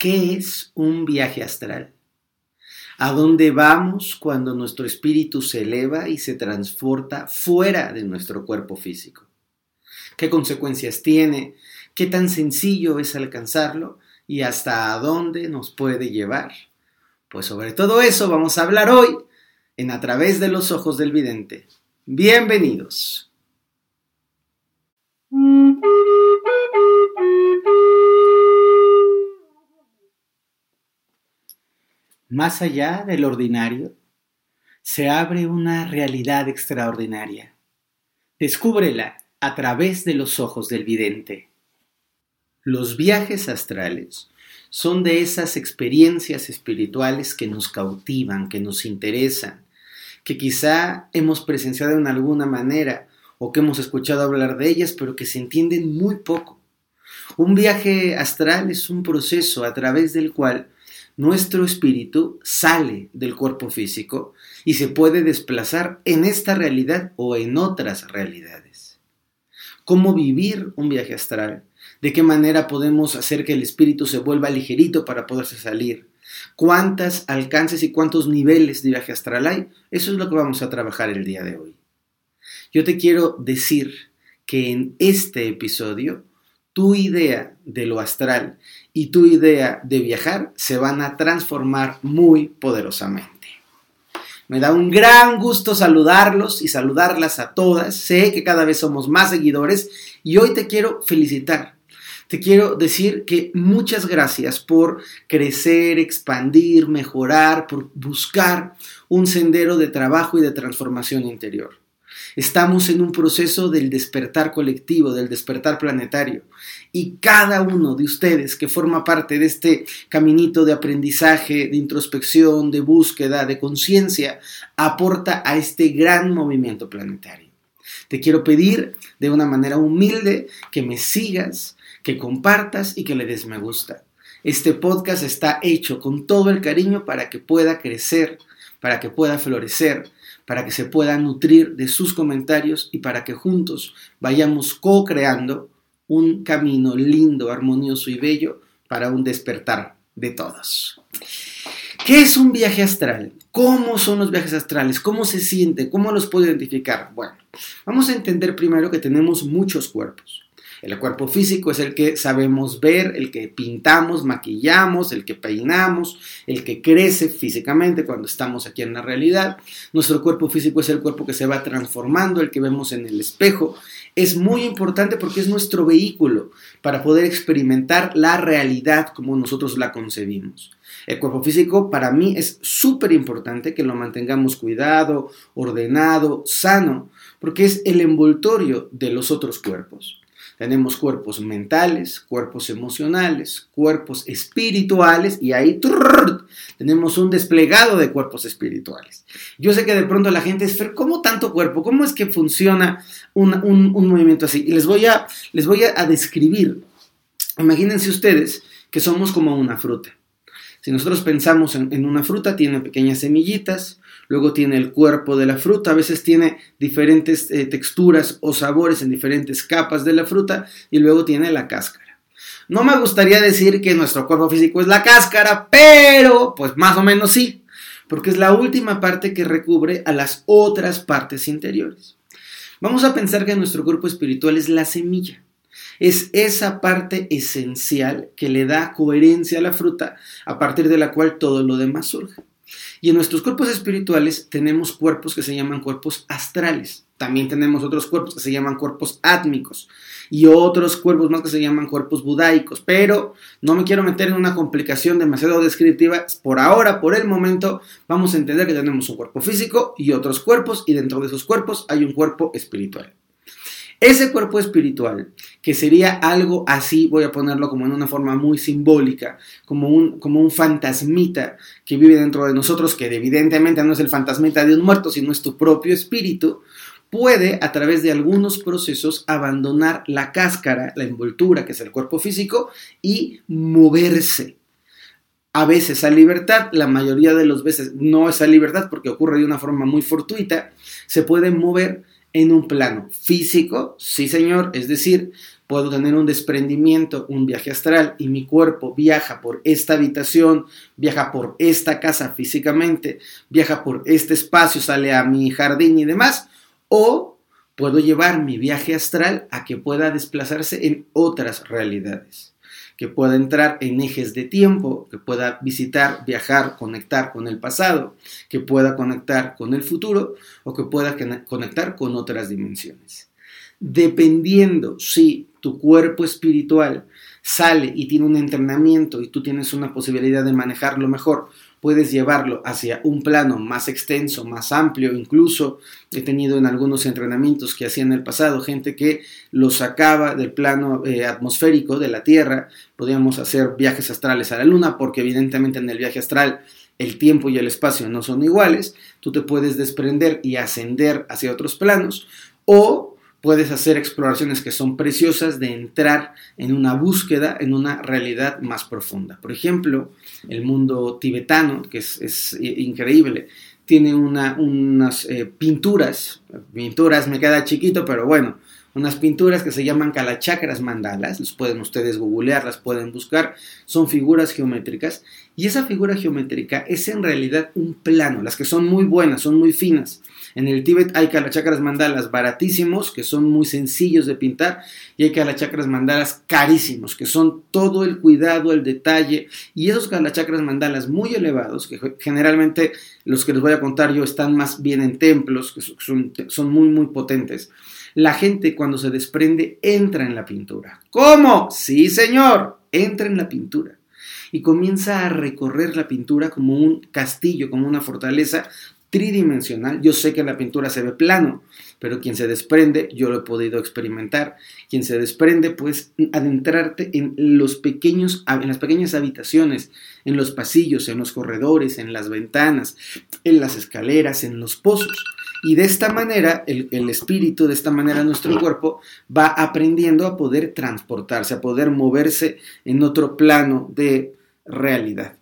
¿Qué es un viaje astral? ¿A dónde vamos cuando nuestro espíritu se eleva y se transporta fuera de nuestro cuerpo físico? ¿Qué consecuencias tiene? ¿Qué tan sencillo es alcanzarlo? ¿Y hasta dónde nos puede llevar? Pues sobre todo eso vamos a hablar hoy en A través de los ojos del vidente. Bienvenidos. Más allá del ordinario, se abre una realidad extraordinaria. Descúbrela a través de los ojos del vidente. Los viajes astrales son de esas experiencias espirituales que nos cautivan, que nos interesan, que quizá hemos presenciado en alguna manera o que hemos escuchado hablar de ellas, pero que se entienden muy poco. Un viaje astral es un proceso a través del cual nuestro espíritu sale del cuerpo físico y se puede desplazar en esta realidad o en otras realidades. ¿Cómo vivir un viaje astral? ¿De qué manera podemos hacer que el espíritu se vuelva ligerito para poderse salir? ¿Cuántos alcances y cuántos niveles de viaje astral hay? Eso es lo que vamos a trabajar el día de hoy. Yo te quiero decir que en este episodio tu idea de lo astral y tu idea de viajar se van a transformar muy poderosamente. Me da un gran gusto saludarlos y saludarlas a todas. Sé que cada vez somos más seguidores y hoy te quiero felicitar. Te quiero decir que muchas gracias por crecer, expandir, mejorar, por buscar un sendero de trabajo y de transformación interior. Estamos en un proceso del despertar colectivo, del despertar planetario. Y cada uno de ustedes que forma parte de este caminito de aprendizaje, de introspección, de búsqueda, de conciencia, aporta a este gran movimiento planetario. Te quiero pedir de una manera humilde que me sigas, que compartas y que le des me gusta. Este podcast está hecho con todo el cariño para que pueda crecer, para que pueda florecer, para que se pueda nutrir de sus comentarios y para que juntos vayamos co-creando un camino lindo, armonioso y bello para un despertar de todos. ¿Qué es un viaje astral? ¿Cómo son los viajes astrales? ¿Cómo se siente? ¿Cómo los puedo identificar? Bueno, vamos a entender primero que tenemos muchos cuerpos. El cuerpo físico es el que sabemos ver, el que pintamos, maquillamos, el que peinamos, el que crece físicamente cuando estamos aquí en la realidad. Nuestro cuerpo físico es el cuerpo que se va transformando, el que vemos en el espejo. Es muy importante porque es nuestro vehículo para poder experimentar la realidad como nosotros la concebimos. El cuerpo físico para mí es súper importante que lo mantengamos cuidado, ordenado, sano, porque es el envoltorio de los otros cuerpos. Tenemos cuerpos mentales, cuerpos emocionales, cuerpos espirituales y ahí tenemos un desplegado de cuerpos espirituales. Yo sé que de pronto la gente es, ¿cómo tanto cuerpo? ¿Cómo es que funciona un, movimiento así? Y les voy, a, les voy a describir. Imagínense ustedes que somos como una fruta. Si nosotros pensamos en, una fruta, tiene pequeñas semillitas, luego tiene el cuerpo de la fruta, a veces tiene diferentes eh, texturas o sabores en diferentes capas de la fruta y luego tiene la cáscara. No me gustaría decir que nuestro cuerpo físico es la cáscara, pero pues más o menos sí, porque es la última parte que recubre a las otras partes interiores. Vamos a pensar que nuestro cuerpo espiritual es la semilla. Es esa parte esencial que le da coherencia a la fruta, a partir de la cual todo lo demás surge. Y en nuestros cuerpos espirituales tenemos cuerpos que se llaman cuerpos astrales. También tenemos otros cuerpos que se llaman cuerpos átmicos y otros cuerpos más que se llaman cuerpos budaicos. Pero no me quiero meter en una complicación demasiado descriptiva. Por ahora, por el momento, vamos a entender que tenemos un cuerpo físico y otros cuerpos y dentro de esos cuerpos hay un cuerpo espiritual. Ese cuerpo espiritual, que sería algo así, voy a ponerlo como en una forma muy simbólica, como un, como un fantasmita que vive dentro de nosotros, que evidentemente no es el fantasmita de un muerto, sino es tu propio espíritu, puede a través de algunos procesos abandonar la cáscara, la envoltura, que es el cuerpo físico, y moverse. A veces a libertad, la mayoría de las veces no es a libertad porque ocurre de una forma muy fortuita, se puede mover en un plano físico, sí señor, es decir, puedo tener un desprendimiento, un viaje astral y mi cuerpo viaja por esta habitación, viaja por esta casa físicamente, viaja por este espacio, sale a mi jardín y demás, o puedo llevar mi viaje astral a que pueda desplazarse en otras realidades, que pueda entrar en ejes de tiempo, que pueda visitar, viajar, conectar con el pasado, que pueda conectar con el futuro o que pueda conectar con otras dimensiones. Dependiendo si tu cuerpo espiritual sale y tiene un entrenamiento y tú tienes una posibilidad de manejarlo mejor, puedes llevarlo hacia un plano más extenso, más amplio, incluso he tenido en algunos entrenamientos que hacía en el pasado gente que lo sacaba del plano eh, atmosférico de la Tierra, podíamos hacer viajes astrales a la Luna, porque evidentemente en el viaje astral el tiempo y el espacio no son iguales, tú te puedes desprender y ascender hacia otros planos, o puedes hacer exploraciones que son preciosas de entrar en una búsqueda, en una realidad más profunda. Por ejemplo, el mundo tibetano, que es, increíble, tiene unas eh, pinturas, pinturas me queda chiquito, pero bueno, unas pinturas que se llaman kalachakras mandalas, los pueden ustedes googlear, las pueden buscar, son figuras geométricas y esa figura geométrica es en realidad un plano, las que son muy buenas, son muy finas. En el Tíbet hay kalachakras mandalas baratísimos, que son muy sencillos de pintar, y hay kalachakras mandalas carísimos, que son todo el cuidado, el detalle, y esos kalachakras mandalas muy elevados, que generalmente los que les voy a contar yo están más bien en templos, que son, son muy, muy potentes la gente cuando se desprende entra en la pintura. ¿Cómo? Sí, señor, entra en la pintura. Y comienza a recorrer la pintura como un castillo, como una fortaleza tridimensional. Yo sé que la pintura se ve plano, pero quien se desprende, yo lo he podido experimentar. Quien se desprende, pues adentrarte en los pequeños, en las pequeñas habitaciones, en los pasillos, en los corredores, en las ventanas, en las escaleras, en los pozos. Y de esta manera, el, espíritu, de esta manera nuestro cuerpo va aprendiendo a poder transportarse, a poder moverse en otro plano de realidad.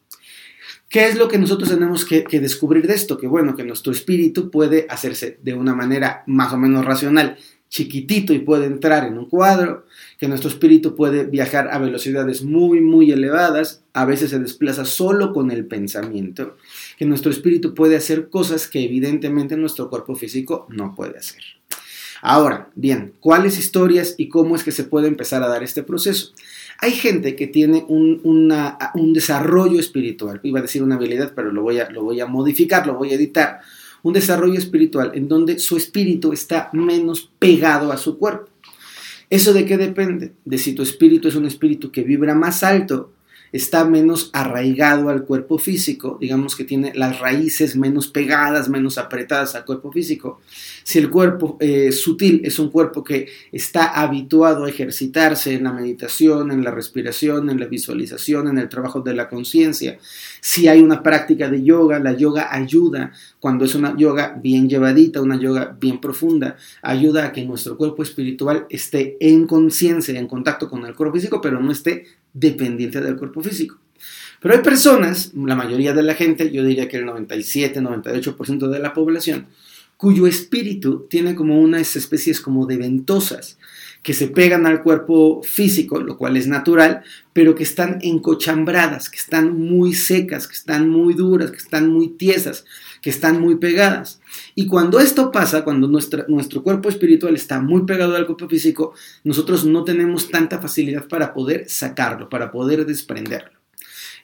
¿Qué es lo que nosotros tenemos que, descubrir de esto? Que bueno, que nuestro espíritu puede hacerse de una manera más o menos racional, chiquitito y puede entrar en un cuadro, que nuestro espíritu puede viajar a velocidades muy, muy elevadas, a veces se desplaza solo con el pensamiento, que nuestro espíritu puede hacer cosas que evidentemente nuestro cuerpo físico no puede hacer. Ahora, bien, ¿cuáles historias y cómo es que se puede empezar a dar este proceso? Hay gente que tiene un, un desarrollo espiritual, iba a decir una habilidad, pero lo voy, a, lo voy a modificar, lo voy a editar, un desarrollo espiritual en donde su espíritu está menos pegado a su cuerpo. ¿Eso de qué depende? De si tu espíritu es un espíritu que vibra más alto está menos arraigado al cuerpo físico, digamos que tiene las raíces menos pegadas, menos apretadas al cuerpo físico. Si el cuerpo eh, sutil es un cuerpo que está habituado a ejercitarse en la meditación, en la respiración, en la visualización, en el trabajo de la conciencia, si hay una práctica de yoga, la yoga ayuda, cuando es una yoga bien llevadita, una yoga bien profunda, ayuda a que nuestro cuerpo espiritual esté en conciencia, en contacto con el cuerpo físico, pero no esté dependiente del cuerpo físico. Pero hay personas, la mayoría de la gente, yo diría que el 97-98% de la población, cuyo espíritu tiene como unas especies como de ventosas que se pegan al cuerpo físico, lo cual es natural, pero que están encochambradas, que están muy secas, que están muy duras, que están muy tiesas, que están muy pegadas. Y cuando esto pasa, cuando nuestro cuerpo espiritual está muy pegado al cuerpo físico, nosotros no tenemos tanta facilidad para poder sacarlo, para poder desprenderlo.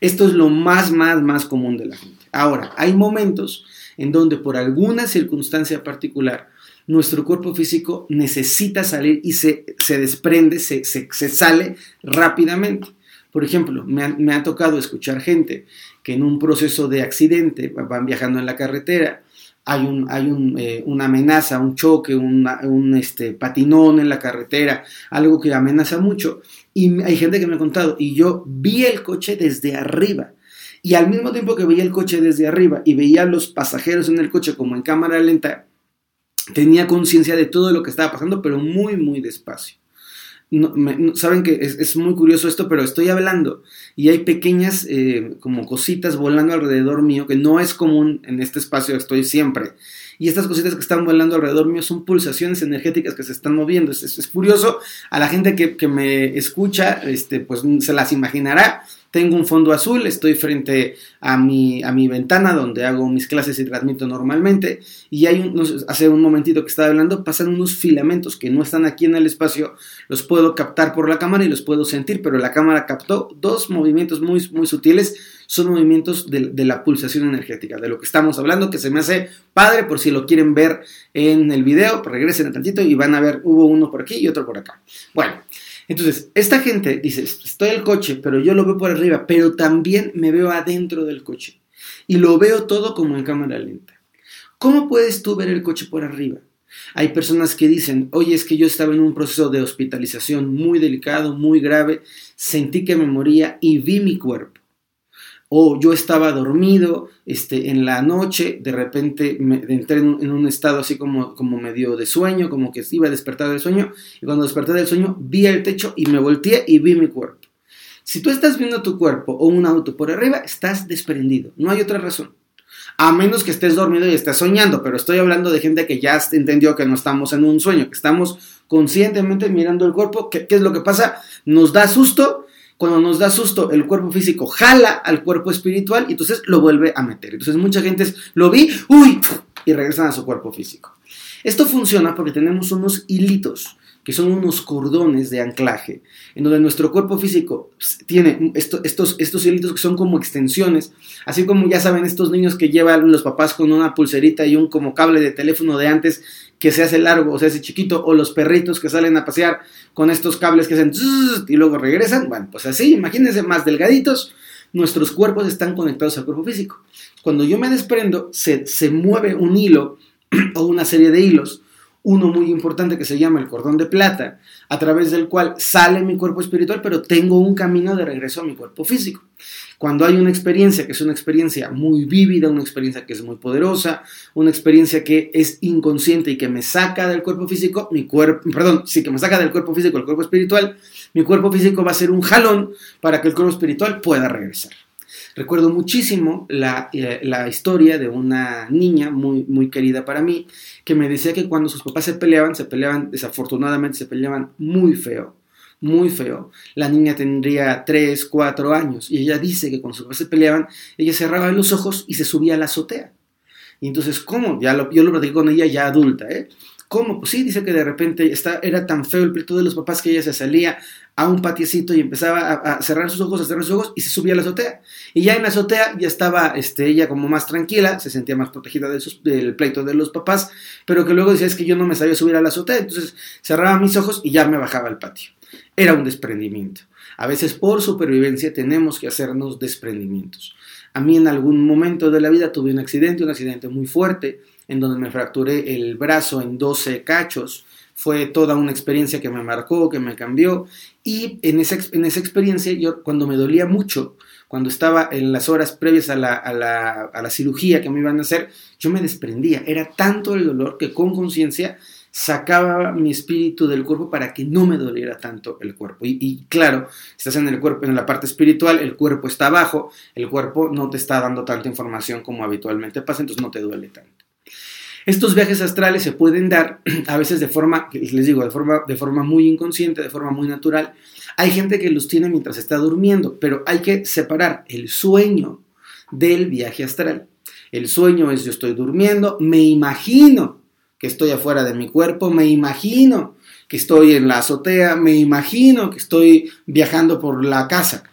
Esto es lo más, más, más común de la gente. Ahora, hay momentos en donde por alguna circunstancia particular nuestro cuerpo físico necesita salir y se, desprende, se, sale rápidamente. Por ejemplo, me ha, tocado escuchar gente que en un proceso de accidente van viajando en la carretera, hay, un, hay eh, una amenaza, un choque, un este, patinón en la carretera, algo que amenaza mucho. Y hay gente que me ha contado, y yo vi el coche desde arriba. Y al mismo tiempo que veía el coche desde arriba y veía a los pasajeros en el coche como en cámara lenta, tenía conciencia de todo lo que estaba pasando, pero muy, muy despacio. Saben que es, muy curioso esto, pero estoy hablando y hay pequeñas eh, como cositas volando alrededor mío que no es común en este espacio, estoy siempre. Y estas cositas que están volando alrededor mío son pulsaciones energéticas que se están moviendo. Es, es, curioso, a la gente que, que, me escucha, este, pues se las imaginará. Tengo un fondo azul, estoy frente a mi, a mi ventana donde hago mis clases y transmito normalmente. Y hay un, hace un momentito que estaba hablando, pasan unos filamentos que no están aquí en el espacio, los puedo captar por la cámara y los puedo sentir, pero la cámara captó dos movimientos muy, muy sutiles son movimientos de, la pulsación energética, de lo que estamos hablando, que se me hace padre por si lo quieren ver en el video, pues regresen un tantito y van a ver, hubo uno por aquí y otro por acá. Bueno, entonces, esta gente dice, estoy el coche, pero yo lo veo por arriba, pero también me veo adentro del coche. Y lo veo todo como en cámara lenta. ¿Cómo puedes tú ver el coche por arriba? Hay personas que dicen, oye, es que yo estaba en un proceso de hospitalización muy delicado, muy grave, sentí que me moría y vi mi cuerpo o yo estaba dormido este, en la noche, de repente me, entré en en un, estado así como, como medio de sueño, como que iba a despertar del sueño, y cuando desperté del sueño vi el techo y me volteé y vi mi cuerpo. Si tú estás viendo tu cuerpo o un auto por arriba, estás desprendido, no hay otra razón. A menos que estés dormido y estés soñando, pero estoy hablando de gente que ya entendió que no estamos en un sueño, que estamos conscientemente mirando el cuerpo. ¿Qué, qué es lo que pasa? Nos da susto cuando nos da susto, el cuerpo físico jala al cuerpo espiritual y entonces lo vuelve a meter. Entonces mucha gente es, lo vi, uy, y regresan a su cuerpo físico. Esto funciona porque tenemos unos hilitos que son unos cordones de anclaje, en donde nuestro cuerpo físico tiene estos, estos hilitos que son como extensiones, así como ya saben estos niños que llevan los papás con una pulserita y un como cable de teléfono de antes que se hace largo o se hace chiquito, o los perritos que salen a pasear con estos cables que hacen y luego regresan, bueno, pues así, imagínense más delgaditos, nuestros cuerpos están conectados al cuerpo físico. Cuando yo me desprendo, se, se mueve un hilo o una serie de hilos uno muy importante que se llama el cordón de plata, a través del cual sale mi cuerpo espiritual, pero tengo un camino de regreso a mi cuerpo físico. Cuando hay una experiencia que es una experiencia muy vívida, una experiencia que es muy poderosa, una experiencia que es inconsciente y que me saca del cuerpo físico, mi cuerpo, perdón, sí que me saca del cuerpo físico al cuerpo espiritual, mi cuerpo físico va a ser un jalón para que el cuerpo espiritual pueda regresar. Recuerdo muchísimo la, eh, la, historia de una niña muy, muy querida para mí, que me decía que cuando sus papás se peleaban, se peleaban, desafortunadamente se peleaban muy feo, muy feo. La niña tendría 3, 4 años y ella dice que cuando sus papás se peleaban, ella cerraba los ojos y se subía a la azotea. Y entonces, ¿cómo? Ya lo, yo lo platiqué con ella ya adulta, ¿eh? ¿Cómo? Pues sí, dice que de repente está, era tan feo el pleito de los papás que ella se salía a un patiecito y empezaba a, cerrar sus ojos, a cerrar sus ojos y se subía a la azotea. Y ya en la azotea ya estaba este, ella como más tranquila, se sentía más protegida del pleito de los papás, pero que luego decía es que yo no me sabía subir a la azotea, entonces cerraba mis ojos y ya me bajaba al patio. Era un desprendimiento. A veces por supervivencia tenemos que hacernos desprendimientos. A mí en algún momento de la vida tuve un accidente, un accidente muy fuerte, en donde me fracturé el brazo en 12 cachos. Fue toda una experiencia que me marcó, que me cambió. Y en esa, en esa experiencia, yo cuando me dolía mucho, cuando estaba en las horas previas a la, a, la, a la cirugía que me iban a hacer, yo me desprendía. Era tanto el dolor que con conciencia sacaba mi espíritu del cuerpo para que no me doliera tanto el cuerpo. Y, claro, estás en el cuerpo, en la parte espiritual, el cuerpo está abajo, el cuerpo no te está dando tanta información como habitualmente pasa, entonces no te duele tanto. Estos viajes astrales se pueden dar a veces de forma, les digo, de forma, de forma muy inconsciente, de forma muy natural. Hay gente que los tiene mientras está durmiendo, pero hay que separar el sueño del viaje astral. El sueño es yo estoy durmiendo, me imagino que estoy afuera de mi cuerpo, me imagino que estoy en la azotea, me imagino que estoy viajando por la casa.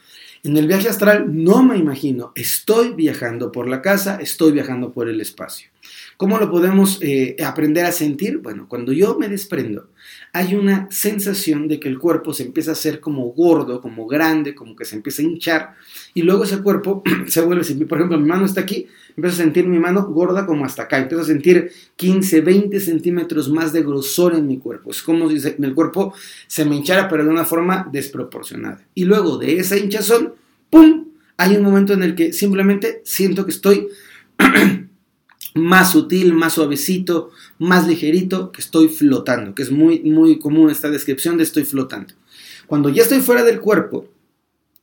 En el viaje astral no me imagino, estoy viajando por la casa, estoy viajando por el espacio. ¿Cómo lo podemos eh, aprender a sentir? Bueno, cuando yo me desprendo, hay una sensación de que el cuerpo se empieza a hacer como gordo, como grande, como que se empieza a hinchar, y luego ese cuerpo se vuelve, por ejemplo, mi mano está aquí, empiezo a sentir mi mano gorda como hasta acá, empiezo a sentir 15, 20 centímetros más de grosor en mi cuerpo, es como si el cuerpo se me hinchara, pero de una forma desproporcionada. Y luego de esa hinchazón, ¡pum! Hay un momento en el que simplemente siento que estoy más sutil, más suavecito, más ligerito, que estoy flotando, que es muy, muy común esta descripción de estoy flotando. Cuando ya estoy fuera del cuerpo,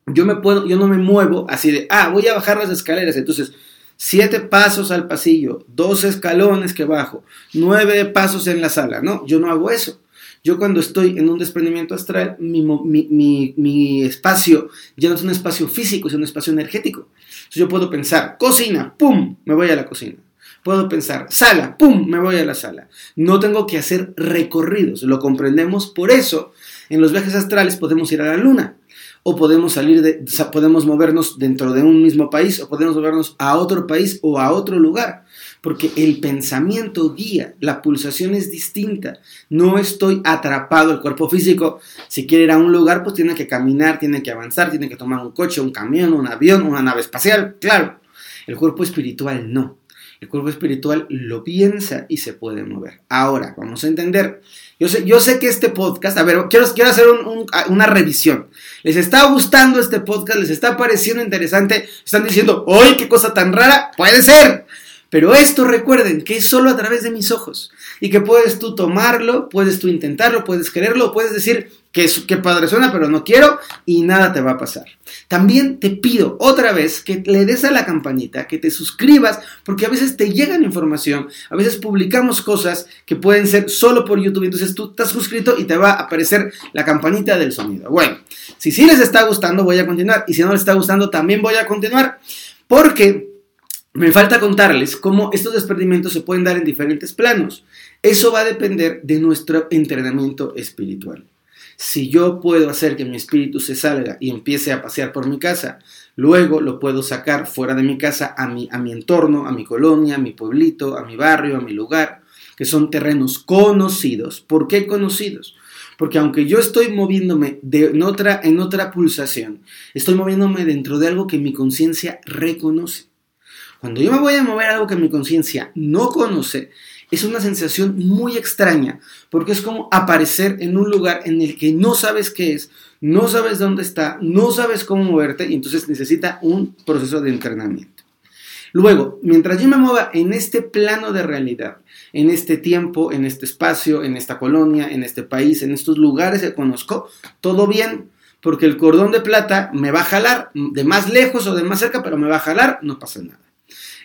yo, me puedo, yo no me muevo así de, ah, voy a bajar las escaleras, entonces siete pasos al pasillo, dos escalones que bajo, nueve pasos en la sala. No, yo no hago eso. Yo cuando estoy en un desprendimiento astral, mi, espacio ya no es un espacio físico, es un espacio energético. Entonces yo puedo pensar, cocina, ¡pum! Me voy a la cocina. Puedo pensar, sala, ¡pum! Me voy a la sala. No tengo que hacer recorridos, lo comprendemos. Por eso, en los viajes astrales podemos ir a la luna o podemos salir de, podemos movernos dentro de un mismo país, o podemos movernos a otro país o a otro lugar, porque el pensamiento guía, la pulsación es distinta. No estoy atrapado, el cuerpo físico, si quiere ir a un lugar, pues tiene que caminar, tiene que avanzar, tiene que tomar un coche, un camión, un avión, una nave espacial, claro. El cuerpo espiritual no. El cuerpo espiritual lo piensa y se puede mover. Ahora, vamos a entender. Yo sé, yo sé que este podcast, a ver, quiero, quiero hacer una revisión. ¿Les está gustando este podcast? ¿Les está pareciendo interesante? ¿Están diciendo, ¡ay, qué cosa tan rara! Puede ser. Pero esto recuerden que es solo a través de mis ojos y que puedes tú tomarlo, puedes tú intentarlo, puedes quererlo, puedes decir que, que padre suena, pero no quiero y nada te va a pasar. También te pido otra vez que le des a la campanita, que te suscribas, porque a veces te llegan información, a veces publicamos cosas que pueden ser solo por YouTube, entonces tú estás suscrito y te va a aparecer la campanita del sonido. Bueno, si sí les está gustando, voy a continuar y si no les está gustando, también voy a continuar, porque me falta contarles cómo estos desprendimientos se pueden dar en diferentes planos. Eso va a depender de nuestro entrenamiento espiritual. Si yo puedo hacer que mi espíritu se salga y empiece a pasear por mi casa, luego lo puedo sacar fuera de mi casa a mi, a mi entorno, a mi colonia, a mi pueblito, a mi barrio, a mi lugar, que son terrenos conocidos. ¿Por qué conocidos? Porque aunque yo estoy moviéndome de, en, otra, en otra pulsación, estoy moviéndome dentro de algo que mi conciencia reconoce. Cuando yo me voy a mover algo que mi conciencia no conoce, es una sensación muy extraña, porque es como aparecer en un lugar en el que no sabes qué es, no sabes dónde está, no sabes cómo moverte y entonces necesita un proceso de entrenamiento. Luego, mientras yo me mueva en este plano de realidad, en este tiempo, en este espacio, en esta colonia, en este país, en estos lugares que conozco, todo bien, porque el cordón de plata me va a jalar de más lejos o de más cerca, pero me va a jalar, no pasa nada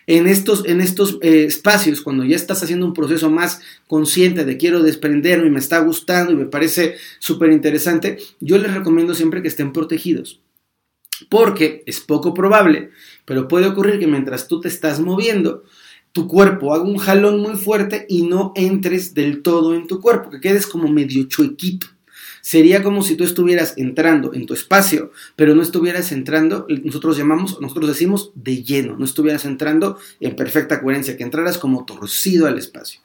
en estos, en estos eh, espacios, cuando ya estás haciendo un proceso más consciente de quiero desprenderme y me está gustando y me parece súper interesante, yo les recomiendo siempre que estén protegidos. Porque es poco probable, pero puede ocurrir que mientras tú te estás moviendo, tu cuerpo haga un jalón muy fuerte y no entres del todo en tu cuerpo, que quedes como medio chuequito. Sería como si tú estuvieras entrando en tu espacio, pero no estuvieras entrando, nosotros llamamos, nosotros decimos de lleno, no estuvieras entrando en perfecta coherencia, que entraras como torcido al espacio.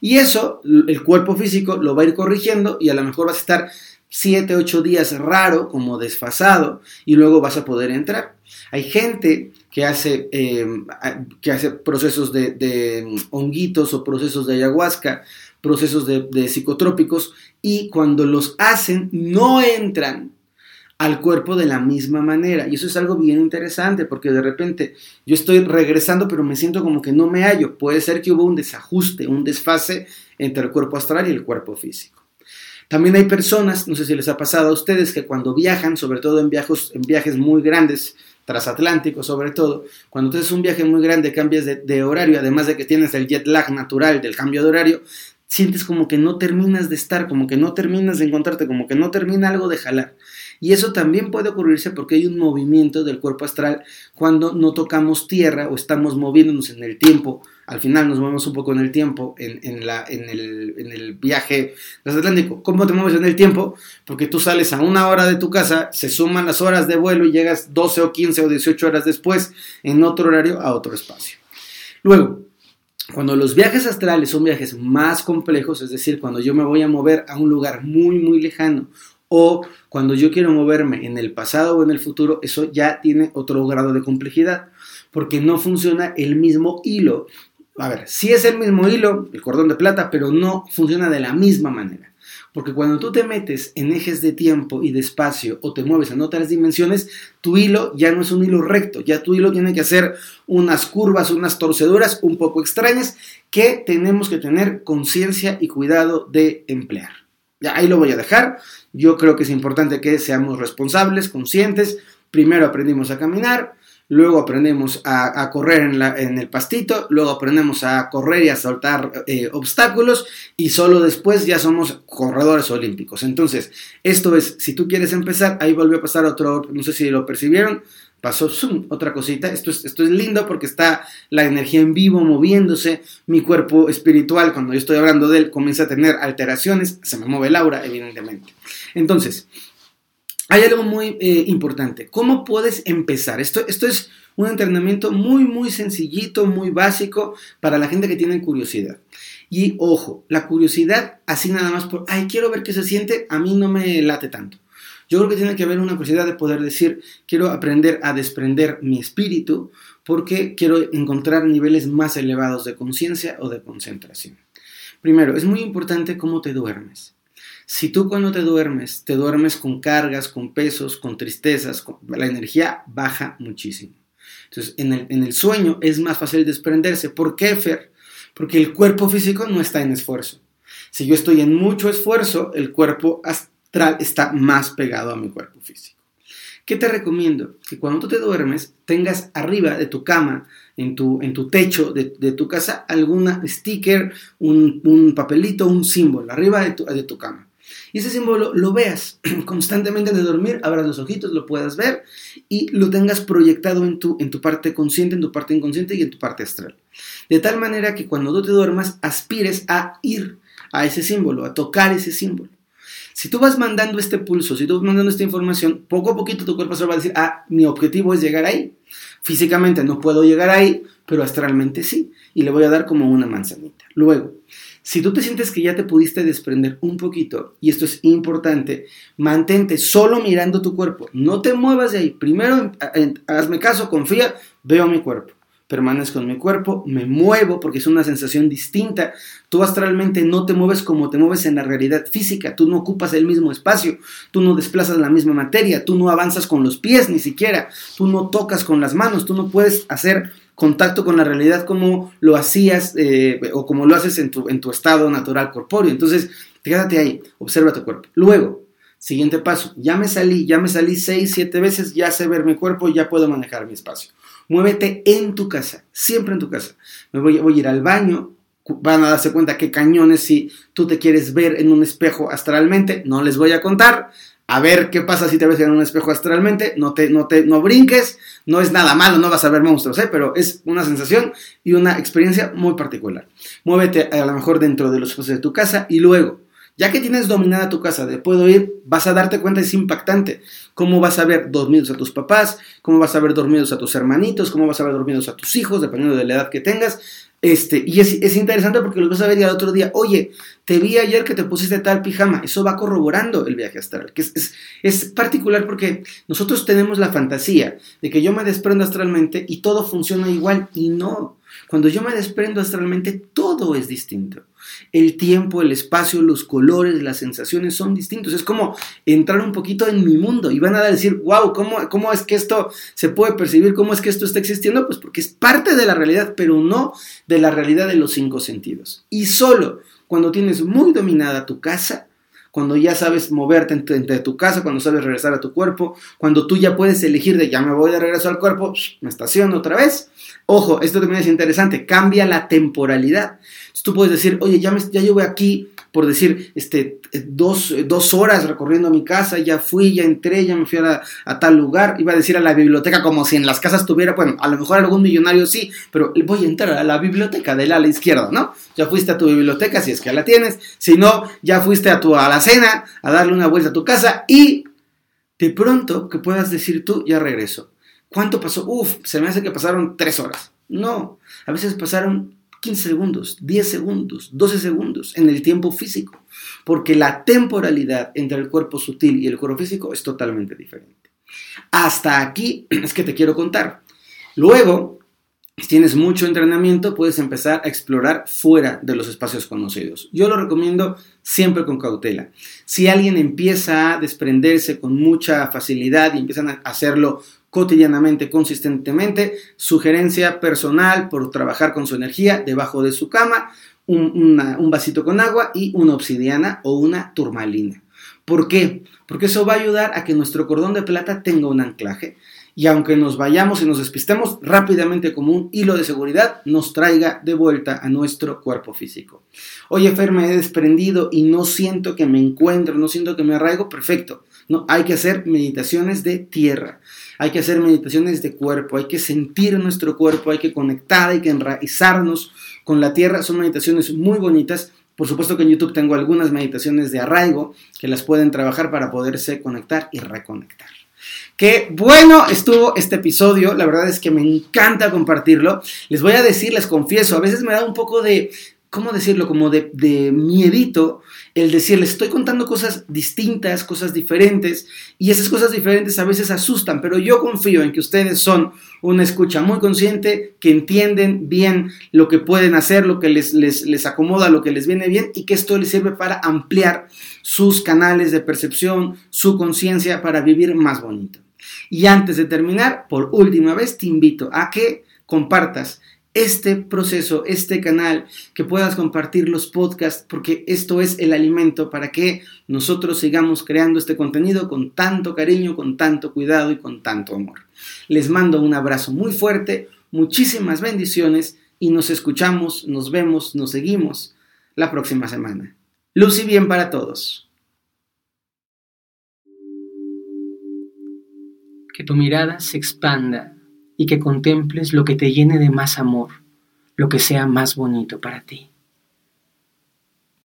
Y eso el cuerpo físico lo va a ir corrigiendo y a lo mejor vas a estar 7, 8 días raro, como desfasado, y luego vas a poder entrar. Hay gente que hace, em, que hace procesos de, de, honguitos o procesos de ayahuasca procesos de, psicotrópicos y cuando los hacen no entran al cuerpo de la misma manera. Y eso es algo bien interesante porque de repente yo estoy regresando pero me siento como que no me hallo. Puede ser que hubo un desajuste, un desfase entre el cuerpo astral y el cuerpo físico. También hay personas, no sé si les ha pasado a ustedes, que cuando viajan, sobre todo en viajes, en viajes muy grandes, transatlánticos sobre todo, cuando tú haces un viaje muy grande, cambias de, horario, además de que tienes el jet lag natural del cambio de horario, sientes como que no terminas de estar, como que no terminas de encontrarte, como que no termina algo de jalar. Y eso también puede ocurrirse porque hay un movimiento del cuerpo astral cuando no tocamos tierra o estamos moviéndonos en el tiempo. Al final nos movemos un poco en el tiempo, en, la, en, el, en el viaje transatlántico. ¿Cómo te mueves en el tiempo? Porque tú sales a una hora de tu casa, se suman las horas de vuelo y llegas 12 o 15 o 18 horas después en otro horario a otro espacio. Luego, cuando los viajes astrales son viajes más complejos, es decir, cuando yo me voy a mover a un lugar muy, muy lejano, o cuando yo quiero moverme en el pasado o en el futuro, eso ya tiene otro grado de complejidad, porque no funciona el mismo hilo. A ver, sí es el mismo hilo, el cordón de plata, pero no funciona de la misma manera. Porque cuando tú te metes en ejes de tiempo y de espacio o te mueves en otras dimensiones, tu hilo ya no es un hilo recto, ya tu hilo tiene que hacer unas curvas, unas torceduras un poco extrañas que tenemos que tener conciencia y cuidado de emplear. Ya ahí lo voy a dejar. Yo creo que es importante que seamos responsables, conscientes. Primero aprendimos a caminar, luego aprendemos a, correr en, el pastito, luego aprendemos a correr y a saltar eh, obstáculos y solo después ya somos corredores olímpicos. Entonces, esto es, si tú quieres empezar, ahí volvió a pasar otro, no sé si lo percibieron, pasó otra cosita. Esto es, esto es lindo porque está la energía en vivo moviéndose. Mi cuerpo espiritual, cuando yo estoy hablando de él, comienza a tener alteraciones. Se me mueve Laura, evidentemente. Entonces, hay algo muy eh, importante. ¿Cómo puedes empezar? Esto, esto es un entrenamiento muy, muy sencillito, muy básico para la gente que tiene curiosidad. Y ojo, la curiosidad, así nada más por, ay, quiero ver qué se siente, a mí no me late tanto. Yo creo que tiene que haber una curiosidad de poder decir, quiero aprender a desprender mi espíritu porque quiero encontrar niveles más elevados de conciencia o de concentración. Primero, es muy importante cómo te duermes. Si tú cuando te duermes, te duermes con cargas, con pesos, con tristezas, la energía baja muchísimo. Entonces, en el, en el sueño es más fácil desprenderse. ¿Por qué, Fer? Porque el cuerpo físico no está en esfuerzo. Si yo estoy en mucho esfuerzo, el cuerpo astral está más pegado a mi cuerpo físico. ¿Qué te recomiendo? Que cuando tú te duermes, tengas arriba de tu cama, en tu, en tu techo de, tu casa, alguna sticker, un, un, papelito, un símbolo, arriba de tu, de tu cama. Y ese símbolo lo veas constantemente de dormir, abras los ojitos, lo puedas ver y lo tengas proyectado en tu, en tu parte consciente, en tu parte inconsciente y en tu parte astral. De tal manera que cuando tú te duermas, aspires a ir a ese símbolo, a tocar ese símbolo. Si tú vas mandando este pulso, si tú vas mandando esta información, poco a poquito tu cuerpo se va a decir, ah, mi objetivo es llegar ahí. Físicamente no puedo llegar ahí, pero astralmente sí. Y le voy a dar como una manzanita. Luego, si tú te sientes que ya te pudiste desprender un poquito, y esto es importante, mantente solo mirando tu cuerpo, no te muevas de ahí. Primero, hazme caso, confía, veo mi cuerpo. Permanezco en mi cuerpo, me muevo porque es una sensación distinta. Tú astralmente no te mueves como te mueves en la realidad física, tú no ocupas el mismo espacio, tú no desplazas la misma materia, tú no avanzas con los pies ni siquiera, tú no tocas con las manos, tú no puedes hacer contacto con la realidad como lo hacías eh, o como lo haces en tu, en tu estado natural corpóreo. Entonces, quédate ahí, observa tu cuerpo. Luego, siguiente paso, ya me salí, ya me salí seis, siete veces, ya sé ver mi cuerpo, ya puedo manejar mi espacio. Muévete en tu casa, siempre en tu casa. Me voy, voy a ir al baño, van a darse cuenta que cañones si tú te quieres ver en un espejo astralmente, no les voy a contar, a ver qué pasa si te ves en un espejo astralmente, no te, no te, no brinques, no es nada malo, no vas a ver monstruos, ¿eh? pero es una sensación y una experiencia muy particular. Muévete a lo mejor dentro de los espacios de tu casa y luego, ya que tienes dominada tu casa de puedo ir, vas a darte cuenta, es impactante, cómo vas a ver dormidos a tus papás, cómo vas a ver dormidos a tus hermanitos, cómo vas a ver dormidos a tus hijos, dependiendo de la edad que tengas, este, y es, interesante porque lo vas a ver ya el otro día, oye, te vi ayer que te pusiste tal pijama, eso va corroborando el viaje astral, que es, es, particular porque nosotros tenemos la fantasía de que yo me desprendo astralmente y todo funciona igual y no. Cuando yo me desprendo astralmente, todo es distinto. El tiempo, el espacio, los colores, las sensaciones son distintos. Es como entrar un poquito en mi mundo y van a decir, wow, ¿cómo, ¿cómo es que esto se puede percibir? ¿Cómo es que esto está existiendo? Pues porque es parte de la realidad, pero no de la realidad de los cinco sentidos. Y solo cuando tienes muy dominada tu casa, cuando ya sabes moverte entre, tu casa, cuando sabes regresar a tu cuerpo, cuando tú ya puedes elegir de ya me voy de regreso al cuerpo, me estaciono otra vez. Ojo, esto también es interesante, cambia la temporalidad. tú puedes decir, oye, ya, me, ya llevo aquí por decir, este, dos, dos, horas recorriendo mi casa, ya fui, ya entré, ya me fui a, tal lugar, iba a decir a la biblioteca como si en las casas tuviera, bueno, a lo mejor algún millonario sí, pero voy a entrar a la biblioteca del ala izquierda, ¿no? Ya fuiste a tu biblioteca, si es que la tienes, si no, ya fuiste a tu alacena a darle una vuelta a tu casa y de pronto que puedas decir tú, ya regreso. ¿Cuánto pasó? Uf, se me hace que pasaron tres horas. No, a veces pasaron 15 segundos, 10 segundos, 12 segundos en el tiempo físico, porque la temporalidad entre el cuerpo sutil y el cuerpo físico es totalmente diferente. Hasta aquí es que te quiero contar. Luego, si tienes mucho entrenamiento, puedes empezar a explorar fuera de los espacios conocidos. Yo lo recomiendo siempre con cautela. Si alguien empieza a desprenderse con mucha facilidad y empiezan a hacerlo cotidianamente, consistentemente. Sugerencia personal por trabajar con su energía debajo de su cama, un, vasito con agua y una obsidiana o una turmalina. ¿Por qué? Porque eso va a ayudar a que nuestro cordón de plata tenga un anclaje. y aunque nos vayamos y nos despistemos rápidamente como un hilo de seguridad, nos traiga de vuelta a nuestro cuerpo físico. Oye, Fer, me he desprendido y no siento que me encuentro, no siento que me arraigo, perfecto. No, hay que hacer meditaciones de tierra, hay que hacer meditaciones de cuerpo, hay que sentir nuestro cuerpo, hay que conectar, hay que enraizarnos con la tierra. Son meditaciones muy bonitas. Por supuesto que en YouTube tengo algunas meditaciones de arraigo que las pueden trabajar para poderse conectar y reconectar. Qué bueno estuvo este episodio, la verdad es que me encanta compartirlo. Les voy a decir, les confieso, a veces me da un poco de, ¿cómo decirlo? Como de, de miedito el decirles, estoy contando cosas distintas, cosas diferentes, y esas cosas diferentes a veces asustan, pero yo confío en que ustedes son una escucha muy consciente, que entienden bien lo que pueden hacer, lo que les, les, les acomoda, lo que les viene bien, y que esto les sirve para ampliar sus canales de percepción, su conciencia, para vivir más bonito. Y antes de terminar, por última vez, te invito a que compartas este proceso, este canal, que puedas compartir los podcasts, porque esto es el alimento para que nosotros sigamos creando este contenido con tanto cariño, con tanto cuidado y con tanto amor. Les mando un abrazo muy fuerte, muchísimas bendiciones y nos escuchamos, nos vemos, nos seguimos la próxima semana. Luz y bien para todos. Que tu mirada se expanda y que contemples lo que te llene de más amor, lo que sea más bonito para ti.